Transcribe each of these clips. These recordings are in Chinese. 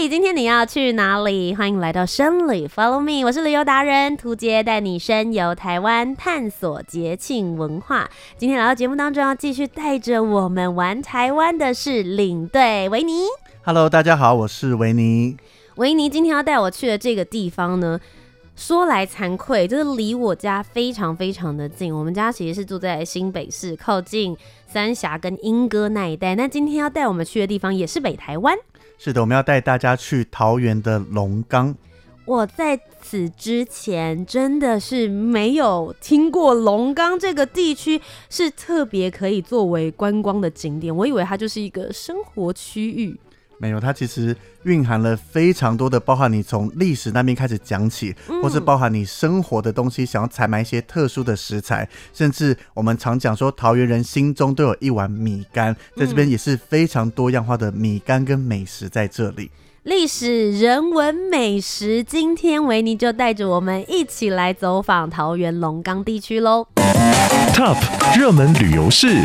嘿，今天你要去哪里？欢迎来到深旅，Follow me，我是旅游达人涂杰，带你深游台湾，探索节庆文化。今天来到节目当中，要继续带着我们玩台湾的是领队维尼。Hello，大家好，我是维尼。维尼今天要带我去的这个地方呢，说来惭愧，就是离我家非常非常的近。我们家其实是住在新北市，靠近三峡跟莺歌那一带。那今天要带我们去的地方也是北台湾。是的，我们要带大家去桃园的龙岗。我在此之前真的是没有听过龙岗这个地区是特别可以作为观光的景点，我以为它就是一个生活区域。没有，它其实蕴含了非常多的，包含你从历史那边开始讲起，嗯、或是包含你生活的东西，想要采买一些特殊的食材，甚至我们常讲说，桃园人心中都有一碗米干，在这边也是非常多样化的米干跟美食在这里。历史、人文、美食，今天维尼就带着我们一起来走访桃园龙岗地区喽。Top 热门旅游市。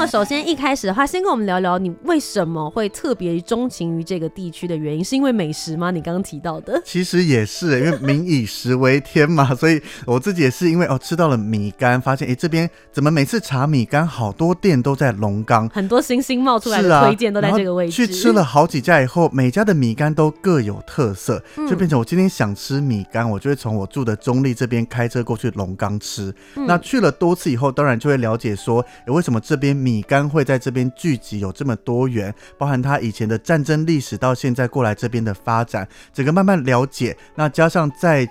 那么首先一开始的话，先跟我们聊聊你为什么会特别钟情于这个地区的原因，是因为美食吗？你刚刚提到的，其实也是，因为民以食为天嘛，所以我自己也是因为哦吃到了米干，发现哎这边怎么每次查米干，好多店都在龙岗，很多星星冒出来的推荐都在这个位置。去吃了好几家以后，每家的米干都各有特色，就变成我今天想吃米干，我就会从我住的中立这边开车过去龙岗吃。那去了多次以后，当然就会了解说，为什么这边米。米干会在这边聚集，有这么多元，包含他以前的战争历史到现在过来这边的发展，整个慢慢了解。那加上在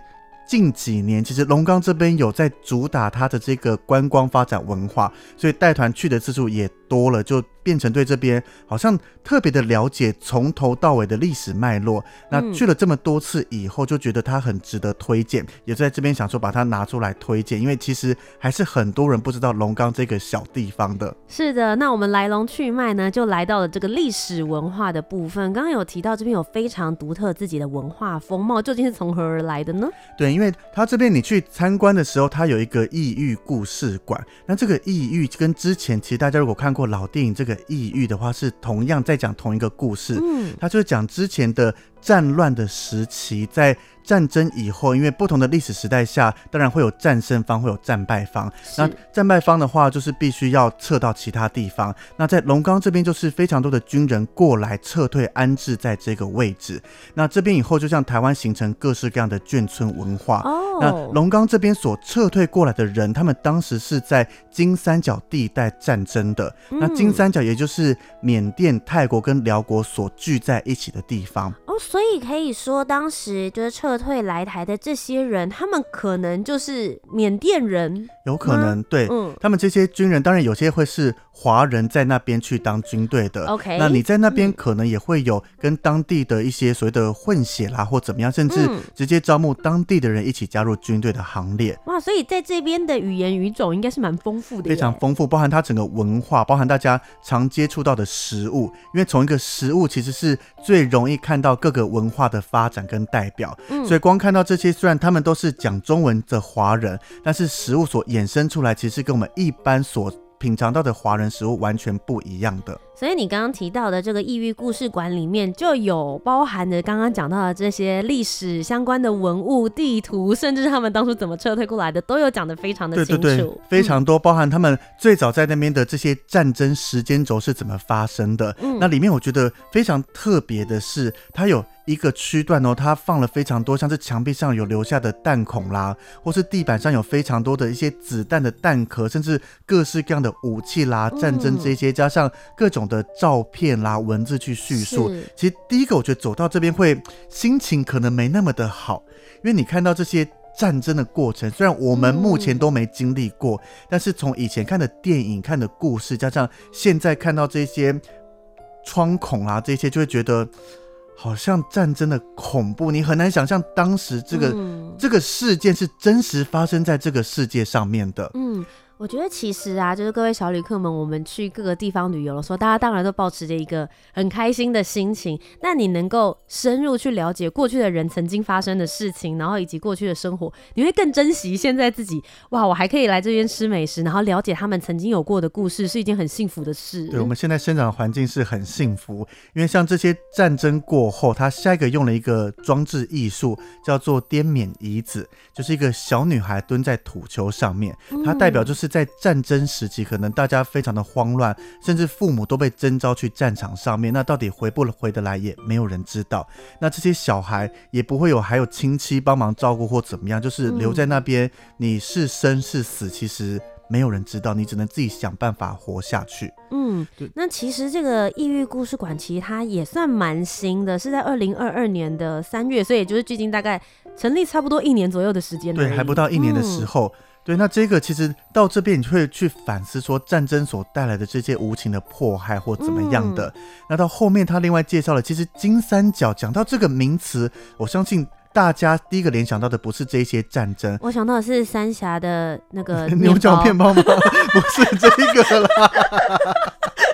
近几年，其实龙岗这边有在主打他的这个观光发展文化，所以带团去的次数也多了，就。变成对这边好像特别的了解，从头到尾的历史脉络。那去了这么多次以后，就觉得它很值得推荐，也在这边想说把它拿出来推荐，因为其实还是很多人不知道龙岗这个小地方的。是的，那我们来龙去脉呢，就来到了这个历史文化的部分。刚刚有提到这边有非常独特自己的文化风貌，究竟是从何而来的呢？对，因为它这边你去参观的时候，它有一个异域故事馆。那这个异域跟之前其实大家如果看过老电影这个。异域的话是同样在讲同一个故事，嗯，他就是讲之前的战乱的时期，在。战争以后，因为不同的历史时代下，当然会有战胜方，会有战败方。那战败方的话，就是必须要撤到其他地方。那在龙岗这边，就是非常多的军人过来撤退，安置在这个位置。那这边以后，就像台湾形成各式各样的眷村文化。哦。那龙岗这边所撤退过来的人，他们当时是在金三角地带战争的。那金三角也就是缅甸、泰国跟辽国所聚在一起的地方。哦，所以可以说，当时就是撤。退来台的这些人，他们可能就是缅甸人，有可能对，嗯，他们这些军人，当然有些会是华人在那边去当军队的。OK，那你在那边可能也会有跟当地的一些所谓的混血啦，或怎么样，甚至直接招募当地的人一起加入军队的行列。哇，所以在这边的语言语种应该是蛮丰富的，非常丰富，包含它整个文化，包含大家常接触到的食物，因为从一个食物其实是最容易看到各个文化的发展跟代表。嗯。所以光看到这些，虽然他们都是讲中文的华人，但是食物所衍生出来，其实跟我们一般所品尝到的华人食物完全不一样的。所以你刚刚提到的这个异域故事馆里面，就有包含着刚刚讲到的这些历史相关的文物、地图，甚至是他们当初怎么撤退过来的，都有讲的非常的清楚。对对对，非常多，包含他们最早在那边的这些战争时间轴是怎么发生的。嗯，那里面我觉得非常特别的是，它有。一个区段哦，它放了非常多，像是墙壁上有留下的弹孔啦，或是地板上有非常多的一些子弹的弹壳，甚至各式各样的武器啦、战争这些，加上各种的照片啦、文字去叙述。其实第一个，我觉得走到这边会心情可能没那么的好，因为你看到这些战争的过程，虽然我们目前都没经历过，嗯、但是从以前看的电影、看的故事，加上现在看到这些。窗孔啊这些，就会觉得好像战争的恐怖，你很难想象当时这个、嗯、这个事件是真实发生在这个世界上面的。嗯。我觉得其实啊，就是各位小旅客们，我们去各个地方旅游的时候，大家当然都保持着一个很开心的心情。那你能够深入去了解过去的人曾经发生的事情，然后以及过去的生活，你会更珍惜现在自己。哇，我还可以来这边吃美食，然后了解他们曾经有过的故事，是一件很幸福的事。对，我们现在生长的环境是很幸福，因为像这些战争过后，他下一个用了一个装置艺术，叫做滇缅遗子，就是一个小女孩蹲在土丘上面，它代表就是。在战争时期，可能大家非常的慌乱，甚至父母都被征召去战场上面，那到底回不回得来，也没有人知道。那这些小孩也不会有还有亲戚帮忙照顾或怎么样，就是留在那边，你是生是死，其实没有人知道，你只能自己想办法活下去。嗯，那其实这个抑郁故事馆其实它也算蛮新的，是在二零二二年的三月，所以也就是距今大概成立差不多一年左右的时间。对，还不到一年的时候。嗯对，那这个其实到这边你会去反思说战争所带来的这些无情的迫害或怎么样的。嗯、那到后面他另外介绍了，其实金三角讲到这个名词，我相信大家第一个联想到的不是这些战争，我想到的是三峡的那个牛角片包吗？不是这个啦。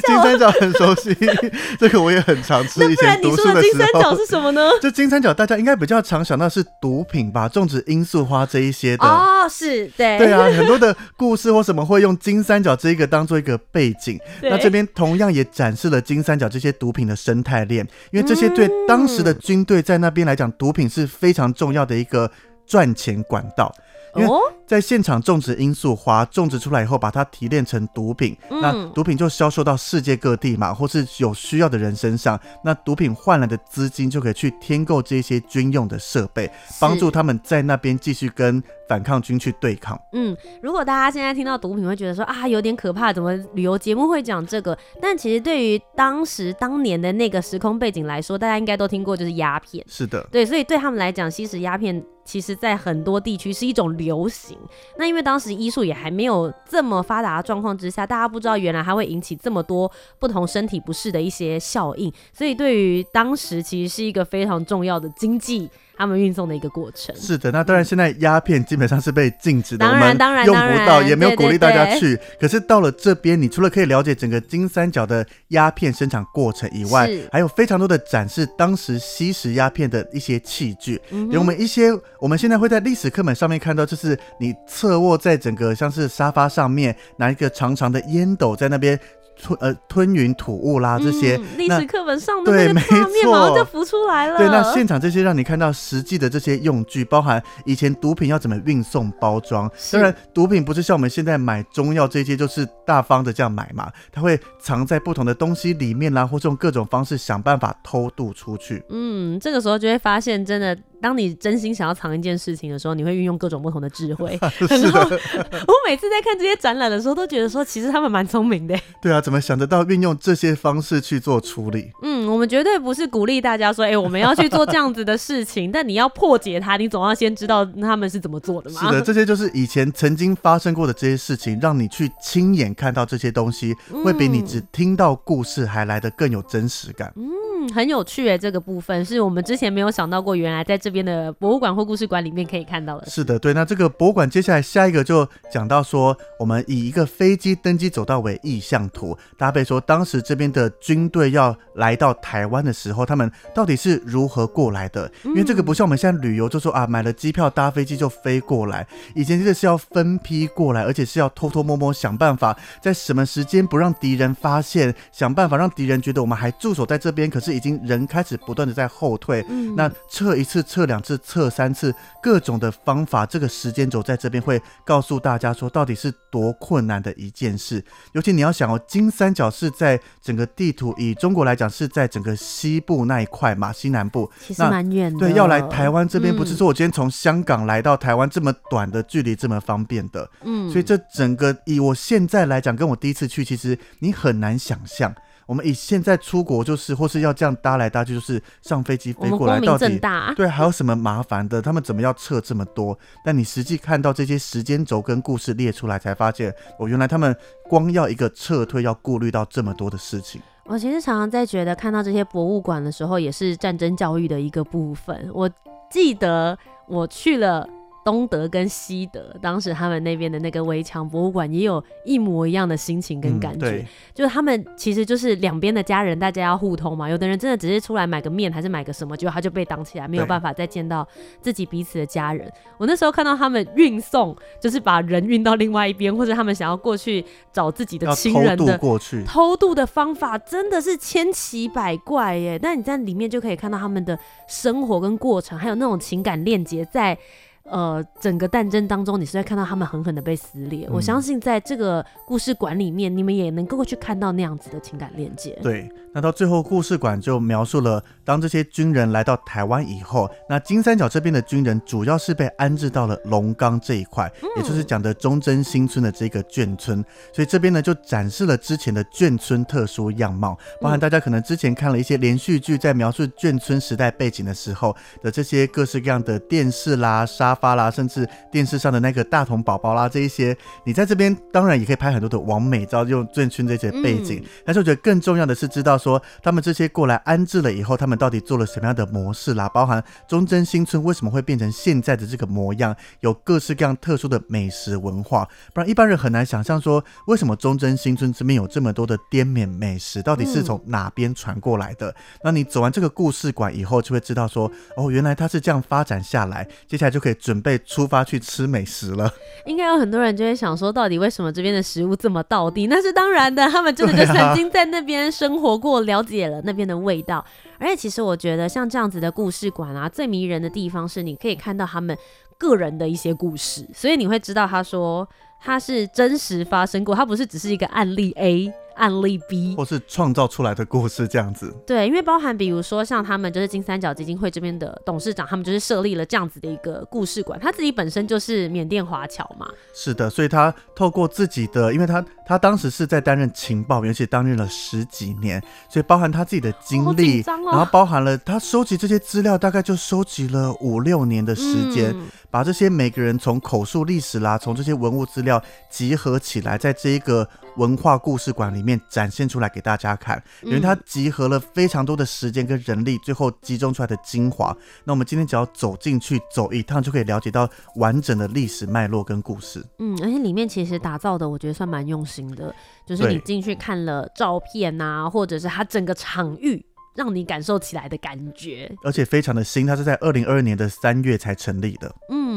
金三角很熟悉，这个我也很常吃。以前读书的时候，金三角是什么呢？就金三角，大家应该比较常想到是毒品吧，种植罂粟花这一些的。哦，是对，对啊，很多的故事或什么会用金三角这一个当做一个背景。那这边同样也展示了金三角这些毒品的生态链，因为这些对当时的军队在那边来讲，毒品是非常重要的一个赚钱管道。因为在现场种植罂粟花，种植出来以后，把它提炼成毒品，嗯、那毒品就销售到世界各地嘛，或是有需要的人身上，那毒品换来的资金就可以去添购这些军用的设备，帮助他们在那边继续跟反抗军去对抗。嗯，如果大家现在听到毒品会觉得说啊有点可怕，怎么旅游节目会讲这个？但其实对于当时当年的那个时空背景来说，大家应该都听过，就是鸦片。是的，对，所以对他们来讲，吸食鸦片。其实，在很多地区是一种流行。那因为当时医术也还没有这么发达的状况之下，大家不知道原来它会引起这么多不同身体不适的一些效应，所以对于当时其实是一个非常重要的经济。他们运送的一个过程。是的，那当然，现在鸦片基本上是被禁止的，当然当然我们用不到，也没有鼓励大家去。可是到了这边，你除了可以了解整个金三角的鸦片生产过程以外，还有非常多的展示当时吸食鸦片的一些器具。嗯，有我们一些我们现在会在历史课本上面看到，就是你侧卧在整个像是沙发上面，拿一个长长的烟斗在那边。吞呃吞云吐雾啦，这些历、嗯、史课本上的那个画面马上就浮出来了。对，那现场这些让你看到实际的这些用具，包含以前毒品要怎么运送包装。当然，毒品不是像我们现在买中药这些，就是大方的这样买嘛，它会藏在不同的东西里面啦，或是用各种方式想办法偷渡出去。嗯，这个时候就会发现，真的。当你真心想要藏一件事情的时候，你会运用各种不同的智慧。然后我每次在看这些展览的时候，都觉得说，其实他们蛮聪明的。对啊，怎么想得到运用这些方式去做处理？嗯，我们绝对不是鼓励大家说，哎、欸，我们要去做这样子的事情。但你要破解它，你总要先知道他们是怎么做的嘛。是的，这些就是以前曾经发生过的这些事情，让你去亲眼看到这些东西，会比你只听到故事还来得更有真实感。嗯。嗯，很有趣诶，这个部分是我们之前没有想到过，原来在这边的博物馆或故事馆里面可以看到的。是的，对。那这个博物馆接下来下一个就讲到说，我们以一个飞机登机走道为意向图，搭配说当时这边的军队要来到台湾的时候，他们到底是如何过来的？因为这个不像我们现在旅游，就说啊买了机票搭飞机就飞过来，以前这个是要分批过来，而且是要偷偷摸摸想办法，在什么时间不让敌人发现，想办法让敌人觉得我们还驻守在这边，可是。已经人开始不断的在后退，嗯、那测一次、测两次、测三次，各种的方法，这个时间轴在这边会告诉大家说，到底是多困难的一件事。尤其你要想哦，金三角是在整个地图，以中国来讲是在整个西部那一块嘛，西南部，其实蛮远的。对，要来台湾这边，不是说我今天从香港来到台湾这么短的距离这么方便的。嗯，所以这整个以我现在来讲，跟我第一次去，其实你很难想象。我们以现在出国就是或是要这样搭来搭去，就是上飞机飞过来，到底对还有什么麻烦的？他们怎么要测这么多？但你实际看到这些时间轴跟故事列出来，才发现哦，原来他们光要一个撤退，要顾虑到这么多的事情。我其实常常在觉得看到这些博物馆的时候，也是战争教育的一个部分。我记得我去了。东德跟西德，当时他们那边的那个围墙博物馆也有一模一样的心情跟感觉，嗯、就是他们其实就是两边的家人，大家要互通嘛。有的人真的只是出来买个面，还是买个什么，结果他就被挡起来，没有办法再见到自己彼此的家人。我那时候看到他们运送，就是把人运到另外一边，或者他们想要过去找自己的亲人的过去，偷渡的方法真的是千奇百怪耶。但你在里面就可以看到他们的生活跟过程，还有那种情感链接在。呃，整个战争当中，你是在看到他们狠狠的被撕裂。嗯、我相信在这个故事馆里面，你们也能够去看到那样子的情感链接。对，那到最后故事馆就描述了，当这些军人来到台湾以后，那金三角这边的军人主要是被安置到了龙岗这一块，嗯、也就是讲的忠贞新村的这个眷村。所以这边呢，就展示了之前的眷村特殊样貌，包含大家可能之前看了一些连续剧，在描述眷村时代背景的时候的这些各式各样的电视啦、沙发啦，甚至电视上的那个大童宝宝啦，这一些，你在这边当然也可以拍很多的完美照，用眷村这些背景。嗯、但是我觉得更重要的是知道说，他们这些过来安置了以后，他们到底做了什么样的模式啦，包含忠贞新村为什么会变成现在的这个模样，有各式各样特殊的美食文化，不然一般人很难想象说，为什么忠贞新村这边有这么多的滇缅美食，到底是从哪边传过来的？嗯、那你走完这个故事馆以后，就会知道说，哦，原来它是这样发展下来，接下来就可以准备。出发去吃美食了，应该有很多人就会想说，到底为什么这边的食物这么道地？那是当然的，他们真的就曾经在那边生活过，了解了那边的味道。而且，其实我觉得像这样子的故事馆啊，最迷人的地方是你可以看到他们个人的一些故事，所以你会知道他说他是真实发生过，他不是只是一个案例 A。案例 B，或是创造出来的故事这样子。对，因为包含比如说像他们就是金三角基金会这边的董事长，他们就是设立了这样子的一个故事馆。他自己本身就是缅甸华侨嘛。是的，所以他透过自己的，因为他他当时是在担任情报员，而且担任了十几年，所以包含他自己的经历，哦、然后包含了他收集这些资料，大概就收集了五六年的时间，嗯、把这些每个人从口述历史啦，从这些文物资料集合起来，在这一个。文化故事馆里面展现出来给大家看，因为它集合了非常多的时间跟人力，最后集中出来的精华。那我们今天只要走进去走一趟，就可以了解到完整的历史脉络跟故事。嗯，而且里面其实打造的，我觉得算蛮用心的，就是你进去看了照片啊，或者是它整个场域。让你感受起来的感觉，而且非常的新，它是在二零二二年的三月才成立的。嗯，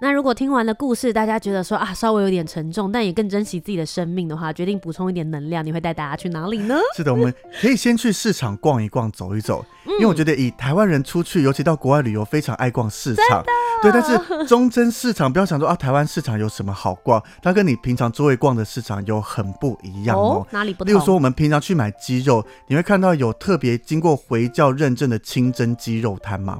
那如果听完了故事，大家觉得说啊，稍微有点沉重，但也更珍惜自己的生命的话，决定补充一点能量，你会带大家去哪里呢？是的，我们可以先去市场逛一逛，走一走，因为我觉得以台湾人出去，尤其到国外旅游，非常爱逛市场。对，但是忠贞市场不要想说啊，台湾市场有什么好逛，它跟你平常周围逛的市场有很不一样哦。哦，哪里不同？例如说，我们平常去买鸡肉，你会看到有特别经过回教认证的清真鸡肉摊吗？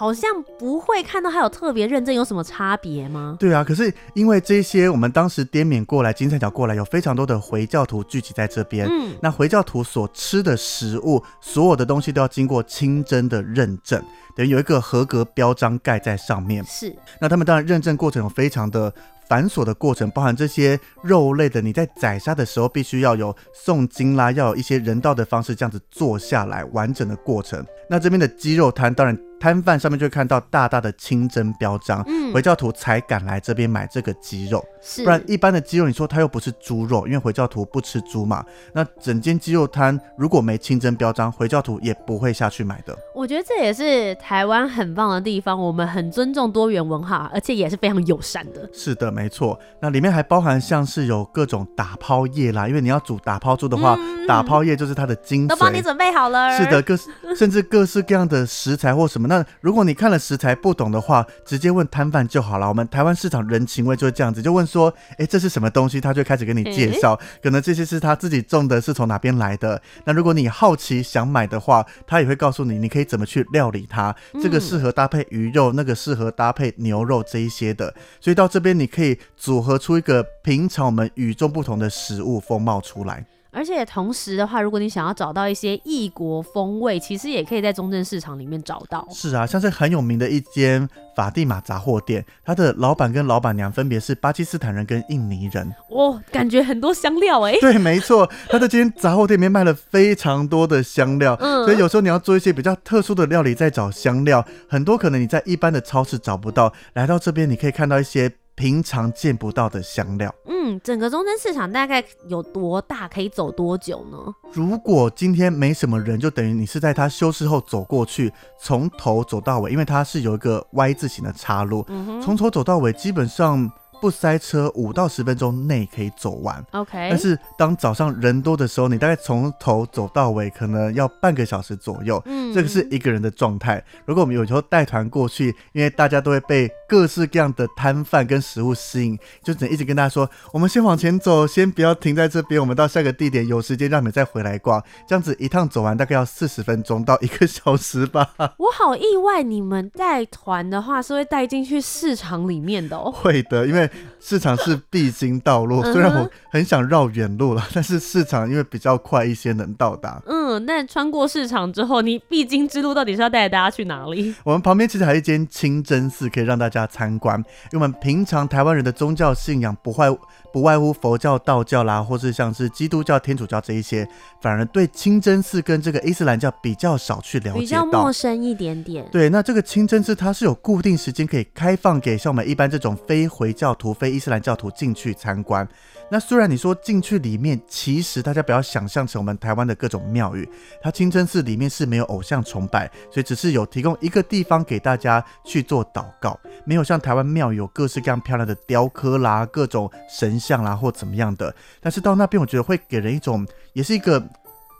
好像不会看到它有特别认证，有什么差别吗？对啊，可是因为这些，我们当时滇缅过来，金三角过来，有非常多的回教徒聚集在这边。嗯，那回教徒所吃的食物，所有的东西都要经过清真的认证。等于有一个合格标章盖在上面，是。那他们当然认证过程有非常的繁琐的过程，包含这些肉类的，你在宰杀的时候必须要有诵经啦，要有一些人道的方式这样子做下来完整的过程。那这边的鸡肉摊当然。摊贩上面就会看到大大的清真标章，嗯，回教徒才敢来这边买这个鸡肉，是，不然一般的鸡肉，你说它又不是猪肉，因为回教徒不吃猪嘛。那整间鸡肉摊如果没清真标章，回教徒也不会下去买的。我觉得这也是台湾很棒的地方，我们很尊重多元文化，而且也是非常友善的。是的，没错。那里面还包含像是有各种打抛叶啦，因为你要煮打抛猪的话，嗯、打抛叶就是它的精髓，都帮你准备好了。是的，各式 甚至各式各样的食材或什么。那如果你看了食材不懂的话，直接问摊贩就好了。我们台湾市场人情味就是这样子，就问说，哎、欸，这是什么东西？他就开始给你介绍，欸、可能这些是他自己种的，是从哪边来的。那如果你好奇想买的话，他也会告诉你，你可以怎么去料理它。这个适合搭配鱼肉，那个适合搭配牛肉这一些的。所以到这边你可以组合出一个平常我们与众不同的食物风貌出来。而且同时的话，如果你想要找到一些异国风味，其实也可以在中正市场里面找到。是啊，像是很有名的一间法蒂玛杂货店，它的老板跟老板娘分别是巴基斯坦人跟印尼人。哦，感觉很多香料哎。对，没错，它的这间杂货店里面卖了非常多的香料，嗯，所以有时候你要做一些比较特殊的料理，再找香料，很多可能你在一般的超市找不到，来到这边你可以看到一些。平常见不到的香料。嗯，整个中正市场大概有多大？可以走多久呢？如果今天没什么人，就等于你是在它修饰后走过去，从头走到尾，因为它是有一个 Y 字形的岔路，从、嗯、头走到尾，基本上。不塞车，五到十分钟内可以走完。OK，但是当早上人多的时候，你大概从头走到尾，可能要半个小时左右。嗯，这个是一个人的状态。如果我们有时候带团过去，因为大家都会被各式各样的摊贩跟食物吸引，就只能一直跟大家说：我们先往前走，先不要停在这边，我们到下个地点，有时间让你们再回来逛。这样子一趟走完大概要四十分钟到一个小时吧。我好意外，你们带团的话是会带进去市场里面的哦。会的，因为。市场是必经道路，虽然我很想绕远路了，但是市场因为比较快一些能到达。嗯，那穿过市场之后，你必经之路到底是要带大家去哪里？我们旁边其实还有一间清真寺可以让大家参观，因为我们平常台湾人的宗教信仰不外不外乎佛教、道教啦，或是像是基督教、天主教这一些，反而对清真寺跟这个伊斯兰教比较少去了解到，比较陌生一点点。对，那这个清真寺它是有固定时间可以开放给像我们一般这种非回教徒、非伊斯兰教徒进去参观。那虽然你说进去里面，其实大家不要想象成我们台湾的各种庙宇，它清真寺里面是没有偶像崇拜，所以只是有提供一个地方给大家去做祷告，没有像台湾庙有各式各样漂亮的雕刻啦、各种神像啦或怎么样的。但是到那边，我觉得会给人一种，也是一个。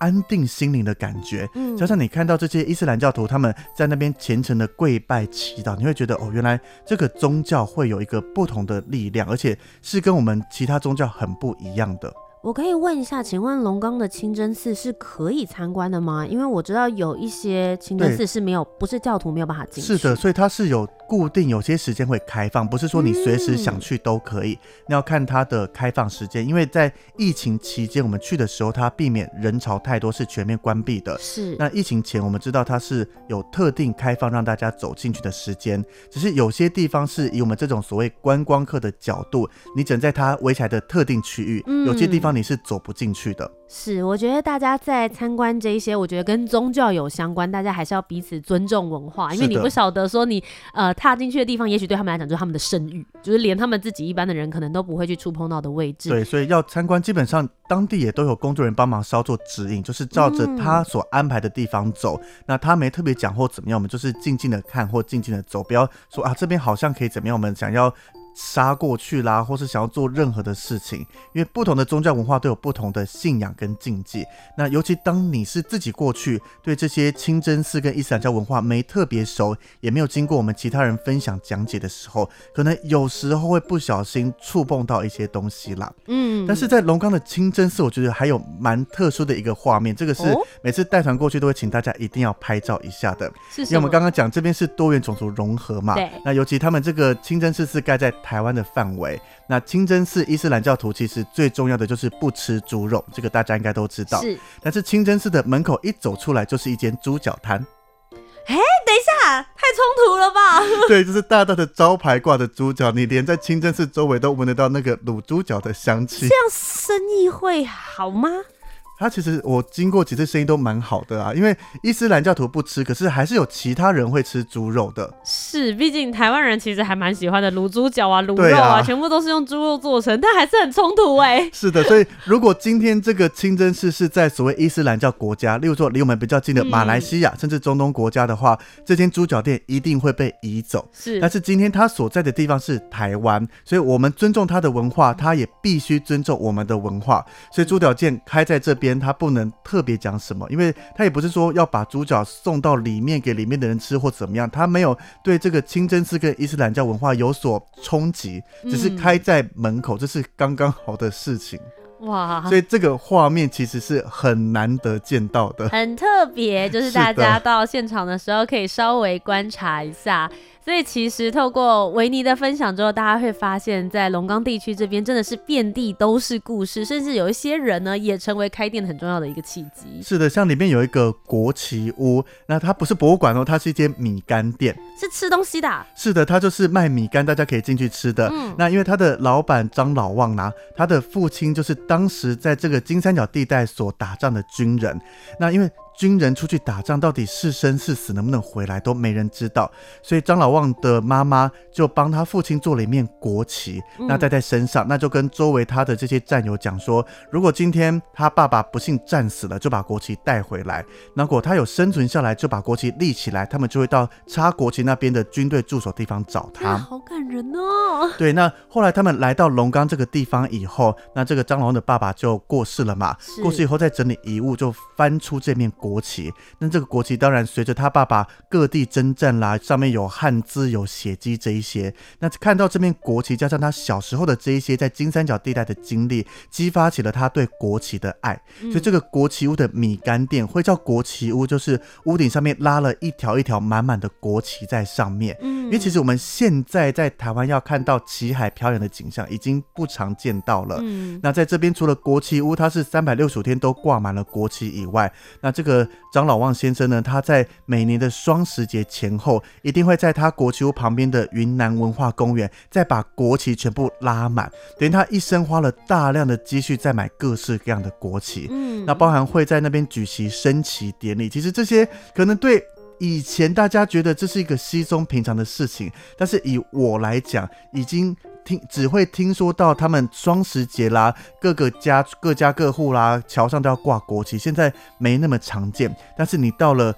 安定心灵的感觉，嗯，加上你看到这些伊斯兰教徒他们在那边虔诚的跪拜祈祷，你会觉得哦，原来这个宗教会有一个不同的力量，而且是跟我们其他宗教很不一样的。我可以问一下，请问龙岗的清真寺是可以参观的吗？因为我知道有一些清真寺是没有，不是教徒没有办法进去。是的，所以它是有固定有些时间会开放，不是说你随时想去都可以。那、嗯、要看它的开放时间，因为在疫情期间我们去的时候，它避免人潮太多，是全面关闭的。是。那疫情前我们知道它是有特定开放让大家走进去的时间，只是有些地方是以我们这种所谓观光客的角度，你只能在它围起来的特定区域，嗯、有些地方。你是走不进去的。是，我觉得大家在参观这一些，我觉得跟宗教有相关，大家还是要彼此尊重文化，因为你不晓得说你呃踏进去的地方，也许对他们来讲就是他们的圣域，就是连他们自己一般的人可能都不会去触碰到的位置。对，所以要参观，基本上当地也都有工作人员帮忙稍作指引，就是照着他所安排的地方走。嗯、那他没特别讲或怎么样，我们就是静静的看或静静的走，不要说啊这边好像可以怎么样，我们想要。杀过去啦，或是想要做任何的事情，因为不同的宗教文化都有不同的信仰跟禁忌。那尤其当你是自己过去，对这些清真寺跟伊斯兰教文化没特别熟，也没有经过我们其他人分享讲解的时候，可能有时候会不小心触碰到一些东西啦。嗯，但是在龙冈的清真寺，我觉得还有蛮特殊的一个画面，这个是每次带团过去都会请大家一定要拍照一下的。是，因为我们刚刚讲这边是多元种族融合嘛，对。那尤其他们这个清真寺是盖在台湾的范围，那清真寺伊斯兰教徒其实最重要的就是不吃猪肉，这个大家应该都知道。是，但是清真寺的门口一走出来就是一间猪脚摊。哎、欸，等一下，太冲突了吧？对，就是大大的招牌挂的猪脚，你连在清真寺周围都闻得到那个卤猪脚的香气。这样生意会好吗？他其实我经过几次生意都蛮好的啊，因为伊斯兰教徒不吃，可是还是有其他人会吃猪肉的。是，毕竟台湾人其实还蛮喜欢的卤猪脚啊、卤肉啊，啊，全部都是用猪肉做成，但还是很冲突哎、欸。是的，所以如果今天这个清真寺是在所谓伊斯兰教国家，例如说离我们比较近的马来西亚、嗯，甚至中东国家的话，这间猪脚店一定会被移走。是，但是今天他所在的地方是台湾，所以我们尊重他的文化，他也必须尊重我们的文化，所以猪脚店开在这边。他不能特别讲什么，因为他也不是说要把猪脚送到里面给里面的人吃或怎么样，他没有对这个清真寺跟伊斯兰教文化有所冲击，只是开在门口，这是刚刚好的事情。哇，所以这个画面其实是很难得见到的，很特别，就是 大家到现场的时候可以稍微观察一下。所以其实透过维尼的分享之后，大家会发现，在龙岗地区这边真的是遍地都是故事，甚至有一些人呢，也成为开店很重要的一个契机。是的，像里面有一个国旗屋，那它不是博物馆哦，它是一间米干店，是吃东西的啊。是的，它就是卖米干，大家可以进去吃的。嗯，那因为他的老板张老旺呢，他的父亲就是当时在这个金三角地带所打仗的军人，那因为。军人出去打仗，到底是生是死，能不能回来，都没人知道。所以张老旺的妈妈就帮他父亲做了一面国旗，那戴在身上，那就跟周围他的这些战友讲说，如果今天他爸爸不幸战死了，就把国旗带回来；如果他有生存下来，就把国旗立起来，他们就会到插国旗那边的军队驻守地方找他。好感人哦！对，那后来他们来到龙岗这个地方以后，那这个张老旺的爸爸就过世了嘛，过世以后再整理遗物，就翻出这面国。国旗，那这个国旗当然随着他爸爸各地征战啦，上面有汉字、有血迹这一些。那看到这面国旗，加上他小时候的这一些在金三角地带的经历，激发起了他对国旗的爱。所以这个国旗屋的米干店会叫国旗屋，就是屋顶上面拉了一条一条满满的国旗在上面。嗯，因为其实我们现在在台湾要看到旗海飘扬的景象已经不常见到了。嗯，那在这边除了国旗屋，它是三百六十五天都挂满了国旗以外，那这个。张老旺先生呢，他在每年的双十节前后，一定会在他国旗屋旁边的云南文化公园，再把国旗全部拉满。等于他一生花了大量的积蓄，在买各式各样的国旗。嗯，那包含会在那边举行升旗典礼。其实这些可能对以前大家觉得这是一个稀松平常的事情，但是以我来讲，已经。听只会听说到他们双十节啦，各个家各家各户啦，桥上都要挂国旗，现在没那么常见。但是你到了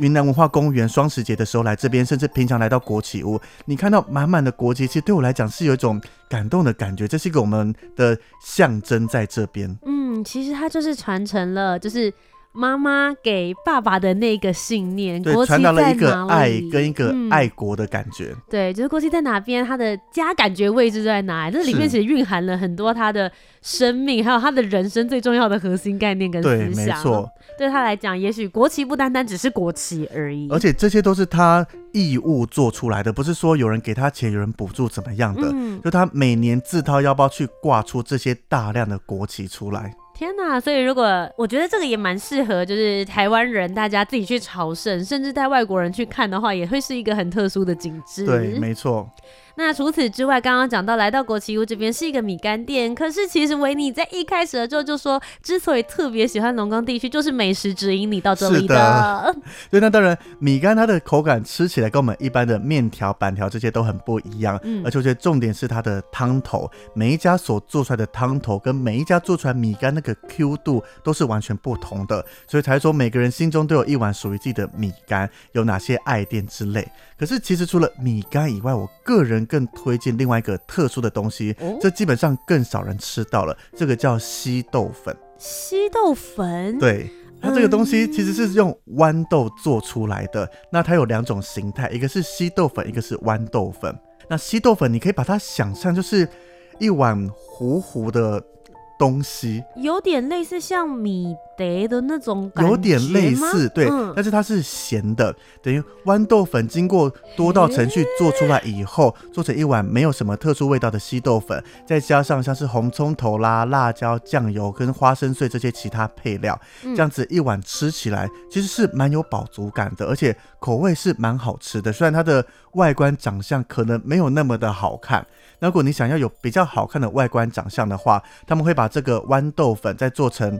云南文化公园双十节的时候来这边，甚至平常来到国旗屋，你看到满满的国旗，其实对我来讲是有一种感动的感觉，这是一个我们的象征在这边。嗯，其实它就是传承了，就是。妈妈给爸爸的那个信念，对，传达了一个爱跟一个爱国的感觉。嗯、对，就是国旗在哪边，他的家感觉位置在哪里？这里面其实蕴含了很多他的生命，还有他的人生最重要的核心概念跟思想。对，没错。对他来讲，也许国旗不单单只是国旗而已，而且这些都是他义务做出来的，不是说有人给他钱，有人补助怎么样的。嗯、就他每年自掏腰包去挂出这些大量的国旗出来。天呐，所以如果我觉得这个也蛮适合，就是台湾人大家自己去朝圣，甚至带外国人去看的话，也会是一个很特殊的景致。对，没错。那除此之外，刚刚讲到来到国旗屋这边是一个米干店，可是其实维尼在一开始的时候就说，之所以特别喜欢龙岗地区，就是美食指引你到这里的。的 对，那当然米干它的口感吃起来跟我们一般的面条、板条这些都很不一样，嗯，而且我觉得重点是它的汤头，每一家所做出来的汤头跟每一家做出来米干那个 Q 度都是完全不同的，所以才说每个人心中都有一碗属于自己的米干，有哪些爱店之类。可是其实除了米干以外，我个人更推荐另外一个特殊的东西，哦、这基本上更少人吃到了。这个叫稀豆粉。稀豆粉？对，它这个东西其实是用豌豆做出来的。嗯、那它有两种形态，一个是稀豆粉，一个是豌豆粉。那稀豆粉你可以把它想象就是一碗糊糊的东西，有点类似像米。得的那种感觉，有点类似，对，但是它是咸的，等于豌豆粉经过多道程序做出来以后，做成一碗没有什么特殊味道的稀豆粉，再加上像是红葱头啦、辣椒、酱油跟花生碎这些其他配料，这样子一碗吃起来其实是蛮有饱足感的，而且口味是蛮好吃的。虽然它的外观长相可能没有那么的好看，那如果你想要有比较好看的外观长相的话，他们会把这个豌豆粉再做成。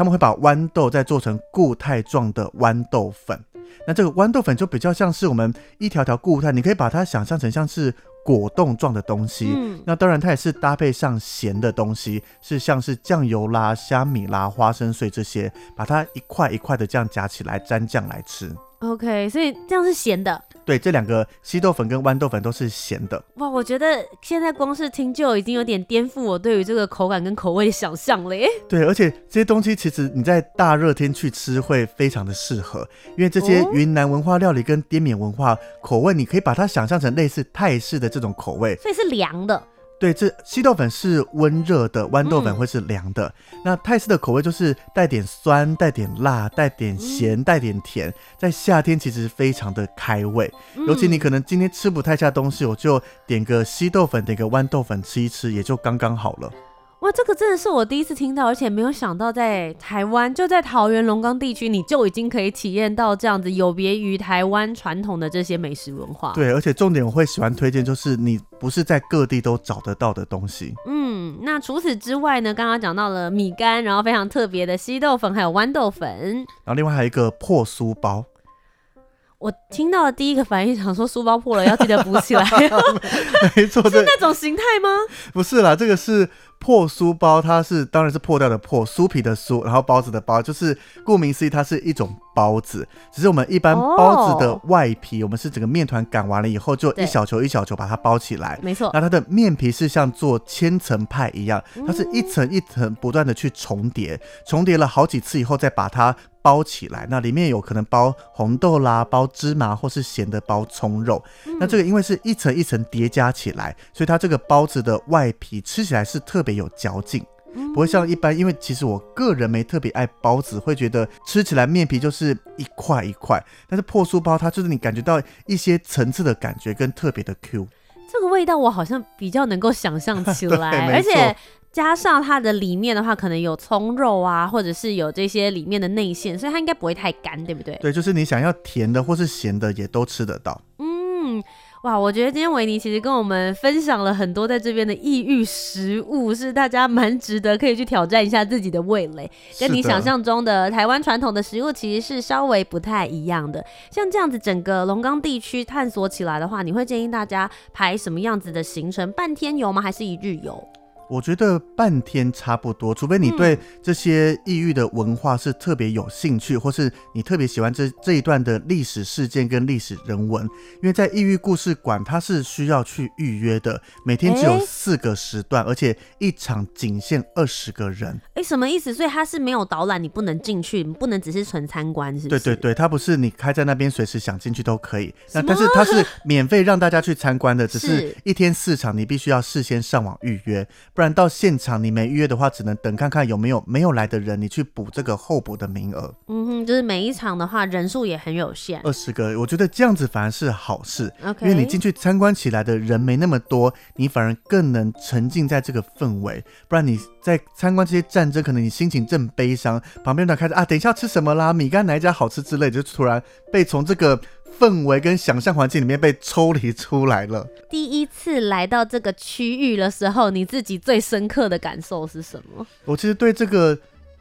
他们会把豌豆再做成固态状的豌豆粉，那这个豌豆粉就比较像是我们一条条固态，你可以把它想象成像是果冻状的东西。嗯，那当然它也是搭配上咸的东西，是像是酱油啦、虾米啦、花生碎这些，把它一块一块的这样夹起来蘸酱来吃。OK，所以这样是咸的。对，这两个稀豆粉跟豌豆粉都是咸的。哇，我觉得现在光是听就已经有点颠覆我对于这个口感跟口味的想象了耶。对，而且这些东西其实你在大热天去吃会非常的适合，因为这些云南文化料理跟滇缅文化口味，你可以把它想象成类似泰式的这种口味，所以是凉的。对，这稀豆粉是温热的，豌豆粉会是凉的。嗯、那泰式的口味就是带点酸、带点辣、带点咸、嗯、带点甜，在夏天其实非常的开胃。嗯、尤其你可能今天吃不太下东西，我就点个稀豆粉，点个豌豆粉吃一吃，也就刚刚好了。哇，这个真的是我第一次听到，而且没有想到在台湾，就在桃园龙岗地区，你就已经可以体验到这样子有别于台湾传统的这些美食文化。对，而且重点我会喜欢推荐，就是你不是在各地都找得到的东西。嗯，那除此之外呢，刚刚讲到了米干，然后非常特别的稀豆粉，还有豌豆粉，然后另外还有一个破酥包。我听到的第一个反应，想说书包破了要记得补起来。没错，是那种形态吗？不是啦，这个是破书包，它是当然是破掉的破，酥皮的酥，然后包子的包，就是顾名思义，它是一种包子。只是我们一般包子的外皮，哦、我们是整个面团擀完了以后，就一小球一小球把它包起来。没错，那它的面皮是像做千层派一样，它是一层一层不断的去重叠，重叠了好几次以后再把它。包起来，那里面有可能包红豆啦，包芝麻，或是咸的包葱肉。嗯、那这个因为是一层一层叠加起来，所以它这个包子的外皮吃起来是特别有嚼劲，嗯、不会像一般。因为其实我个人没特别爱包子，会觉得吃起来面皮就是一块一块。但是破酥包它就是你感觉到一些层次的感觉跟特别的 Q。这个味道我好像比较能够想象起来，而且。加上它的里面的话，可能有葱肉啊，或者是有这些里面的内馅，所以它应该不会太干，对不对？对，就是你想要甜的或是咸的也都吃得到。嗯，哇，我觉得今天维尼其实跟我们分享了很多在这边的异域食物，是大家蛮值得可以去挑战一下自己的味蕾，跟你想象中的台湾传统的食物其实是稍微不太一样的。像这样子整个龙岗地区探索起来的话，你会建议大家排什么样子的行程？半天游吗？还是一日游？我觉得半天差不多，除非你对这些异域的文化是特别有兴趣，嗯、或是你特别喜欢这这一段的历史事件跟历史人文。因为在异域故事馆，它是需要去预约的，每天只有四个时段，欸、而且一场仅限二十个人。哎、欸，什么意思？所以它是没有导览，你不能进去，你不能只是纯参观，是不是？对对对，它不是你开在那边，随时想进去都可以。那但是它是免费让大家去参观的，只是一天四场，你必须要事先上网预约。不然到现场你没预约的话，只能等看看有没有没有来的人，你去补这个候补的名额。嗯哼，就是每一场的话人数也很有限，二十个，我觉得这样子反而是好事。OK，因为你进去参观起来的人没那么多，你反而更能沉浸在这个氛围。不然你在参观这些战争，可能你心情正悲伤，旁边的开始啊，等一下吃什么啦？米干哪一家好吃之类，就突然被从这个。氛围跟想象环境里面被抽离出来了。第一次来到这个区域的时候，你自己最深刻的感受是什么？我其实对这个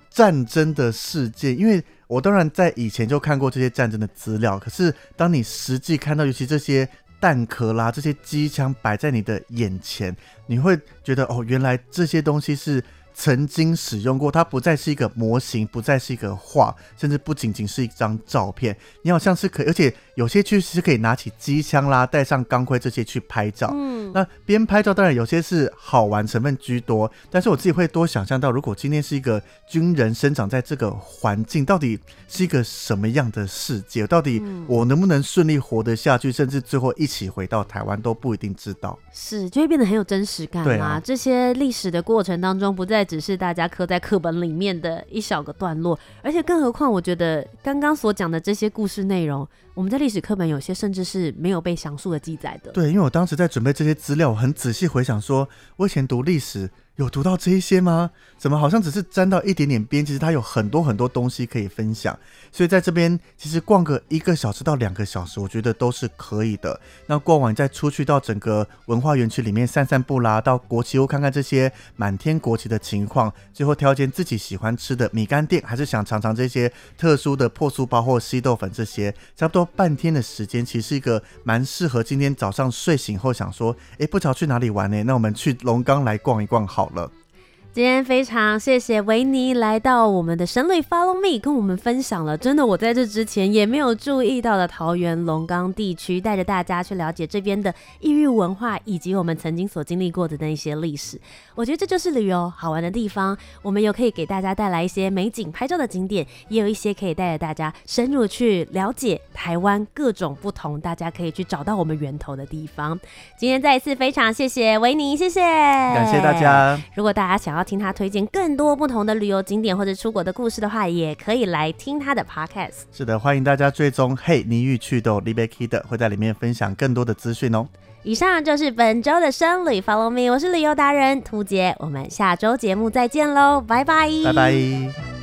战争的事件，因为我当然在以前就看过这些战争的资料，可是当你实际看到，尤其这些弹壳啦、这些机枪摆在你的眼前，你会觉得哦，原来这些东西是。曾经使用过，它不再是一个模型，不再是一个画，甚至不仅仅是一张照片。你好像是可以，而且有些区是可以拿起机枪啦，带上钢盔这些去拍照。嗯，那边拍照当然有些是好玩成分居多，但是我自己会多想象到，如果今天是一个军人生长在这个环境，到底是一个什么样的世界？到底我能不能顺利活得下去，甚至最后一起回到台湾都不一定知道。是，就会变得很有真实感啦。啊、这些历史的过程当中，不再。只是大家刻在课本里面的一小个段落，而且更何况，我觉得刚刚所讲的这些故事内容，我们在历史课本有些甚至是没有被详述的记载的。对，因为我当时在准备这些资料，我很仔细回想说，我以前读历史。有读到这一些吗？怎么好像只是沾到一点点边？其实它有很多很多东西可以分享，所以在这边其实逛个一个小时到两个小时，我觉得都是可以的。那逛完再出去到整个文化园区里面散散步啦，到国旗屋看看这些满天国旗的情况，最后挑一间自己喜欢吃的米干店，还是想尝尝这些特殊的破酥包或稀豆粉这些，差不多半天的时间，其实是一个蛮适合今天早上睡醒后想说，哎，不知道去哪里玩呢？那我们去龙岗来逛一逛好了。今天非常谢谢维尼来到我们的神旅 Follow Me，跟我们分享了真的我在这之前也没有注意到的桃园龙岗地区，带着大家去了解这边的异域文化，以及我们曾经所经历过的那些历史。我觉得这就是旅游好玩的地方，我们又可以给大家带来一些美景拍照的景点，也有一些可以带着大家深入去了解台湾各种不同，大家可以去找到我们源头的地方。今天再一次非常谢谢维尼，谢谢，感谢大家。如果大家想要听他推荐更多不同的旅游景点或者出国的故事的话，也可以来听他的 podcast。是的，欢迎大家追踪嘿，你欲去的李贝 Kid 的，会在里面分享更多的资讯哦。以上就是本周的生旅 Follow Me，我是旅游达人涂杰，我们下周节目再见喽，拜拜，拜拜。